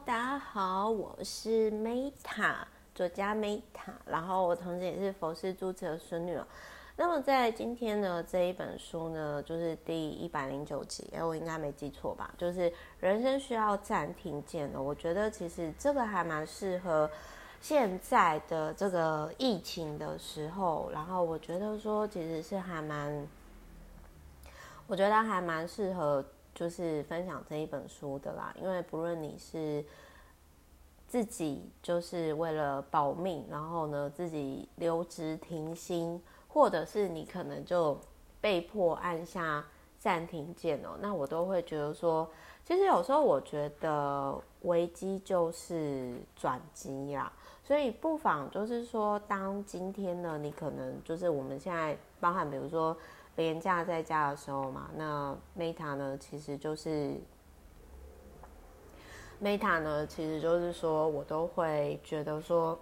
大家好，我是 Meta 作家 Meta，然后我同时也是佛师主持的孙女。那么在今天呢，这一本书呢，就是第一百零九集，哎，我应该没记错吧？就是人生需要暂停键了。我觉得其实这个还蛮适合现在的这个疫情的时候，然后我觉得说其实是还蛮，我觉得还蛮适合。就是分享这一本书的啦，因为不论你是自己就是为了保命，然后呢自己留职停薪，或者是你可能就被迫按下暂停键哦，那我都会觉得说，其实有时候我觉得危机就是转机啦，所以不妨就是说，当今天呢，你可能就是我们现在包含比如说。连假在家的时候嘛，那 Meta 呢，其实就是 Meta 呢，其实就是说我都会觉得说，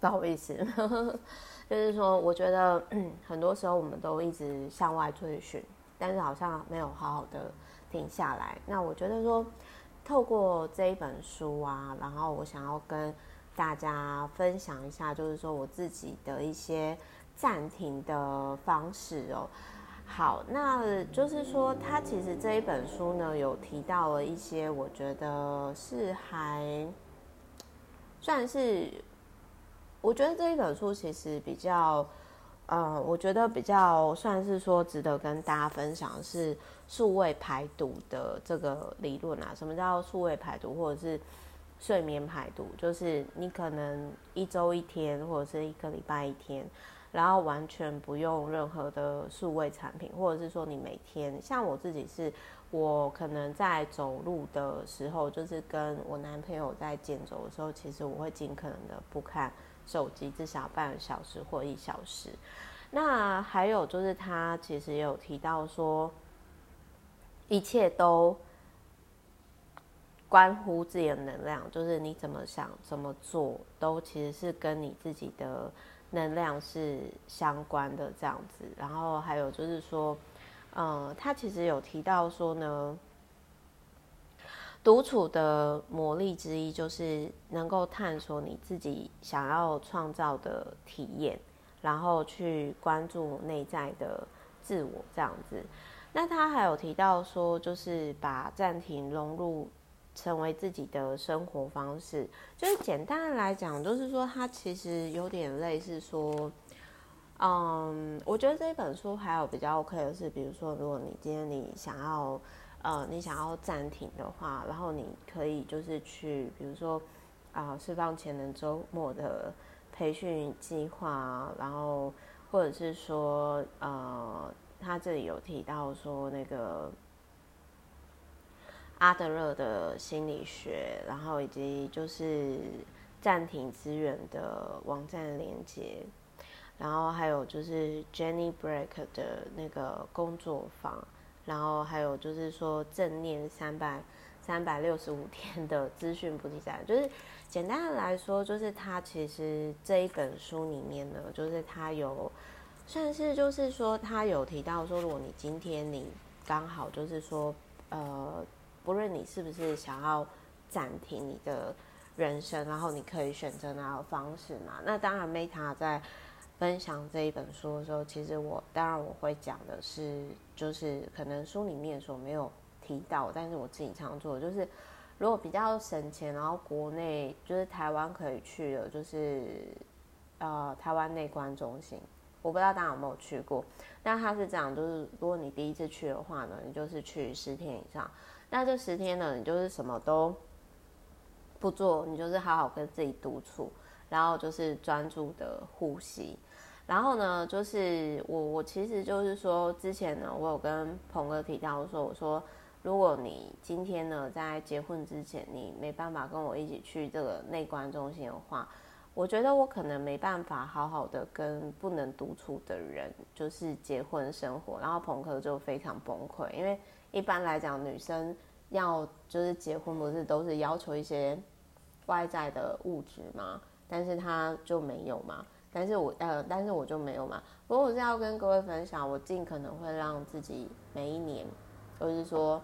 不好意思，就是说，我觉得很多时候我们都一直向外追寻，但是好像没有好好的停下来。那我觉得说，透过这一本书啊，然后我想要跟大家分享一下，就是说我自己的一些。暂停的方式哦，好，那就是说，他其实这一本书呢，有提到了一些，我觉得是还算是，我觉得这一本书其实比较，呃，我觉得比较算是说值得跟大家分享的是数位排毒的这个理论啊。什么叫数位排毒，或者是睡眠排毒？就是你可能一周一天，或者是一个礼拜一天。然后完全不用任何的数位产品，或者是说你每天，像我自己是，我可能在走路的时候，就是跟我男朋友在健走的时候，其实我会尽可能的不看手机，至少半个小时或一小时。那还有就是他其实也有提到说，一切都关乎自己的能量，就是你怎么想、怎么做，都其实是跟你自己的。能量是相关的这样子，然后还有就是说，嗯，他其实有提到说呢，独处的魔力之一就是能够探索你自己想要创造的体验，然后去关注内在的自我这样子。那他还有提到说，就是把暂停融入。成为自己的生活方式，就是简单的来讲，就是说它其实有点类似说，嗯，我觉得这一本书还有比较 OK 的是，比如说，如果你今天你想要，呃，你想要暂停的话，然后你可以就是去，比如说啊，释放潜能周末的培训计划，然后或者是说，呃，他这里有提到说那个。阿德勒的心理学，然后以及就是暂停资源的网站连接，然后还有就是 Jenny Break 的那个工作坊，然后还有就是说正念三百三百六十五天的资讯补给站，就是简单的来说，就是他其实这一本书里面呢，就是他有算是就是说他有提到说，如果你今天你刚好就是说呃。不论你是不是想要暂停你的人生，然后你可以选择哪个方式嘛？那当然，Meta 在分享这一本书的时候，其实我当然我会讲的是，就是可能书里面所没有提到，但是我自己常做的，就是如果比较省钱，然后国内就是台湾可以去的，就是呃台湾内观中心，我不知道大家有没有去过，但他是这样，就是如果你第一次去的话呢，你就是去十天以上。那这十天呢，你就是什么都不做，你就是好好跟自己独处，然后就是专注的呼吸。然后呢，就是我我其实就是说，之前呢，我有跟鹏哥提到说，我说如果你今天呢在结婚之前，你没办法跟我一起去这个内观中心的话，我觉得我可能没办法好好的跟不能独处的人就是结婚生活。然后朋克就非常崩溃，因为。一般来讲，女生要就是结婚，不是都是要求一些外在的物质吗？但是他就没有嘛。但是我呃，但是我就没有嘛。不过我是要跟各位分享，我尽可能会让自己每一年，就是说，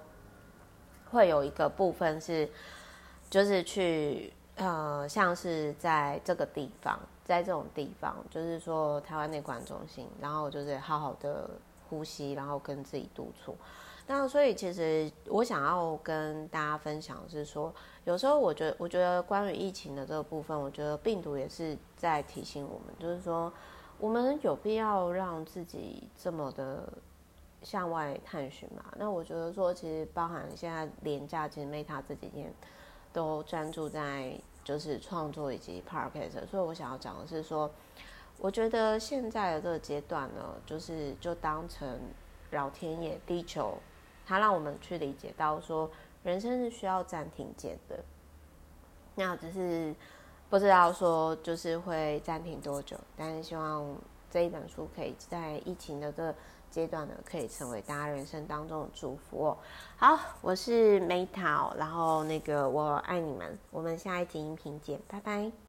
会有一个部分是，就是去呃，像是在这个地方，在这种地方，就是说台湾内观中心，然后就是好好的呼吸，然后跟自己独处。那所以其实我想要跟大家分享是说，有时候我觉得，我觉得关于疫情的这个部分，我觉得病毒也是在提醒我们，就是说我们有必要让自己这么的向外探寻嘛？那我觉得说，其实包含现在连假，其实 Meta 这几天都专注在就是创作以及 Podcast，所以我想要讲的是说，我觉得现在的这个阶段呢，就是就当成老天爷、地球。他让我们去理解到说，人生是需要暂停键的。那只是不知道说就是会暂停多久，但是希望这一本书可以在疫情的这阶段呢，可以成为大家人生当中的祝福哦。好，我是梅桃然后那个我爱你们，我们下一集音频见，拜拜。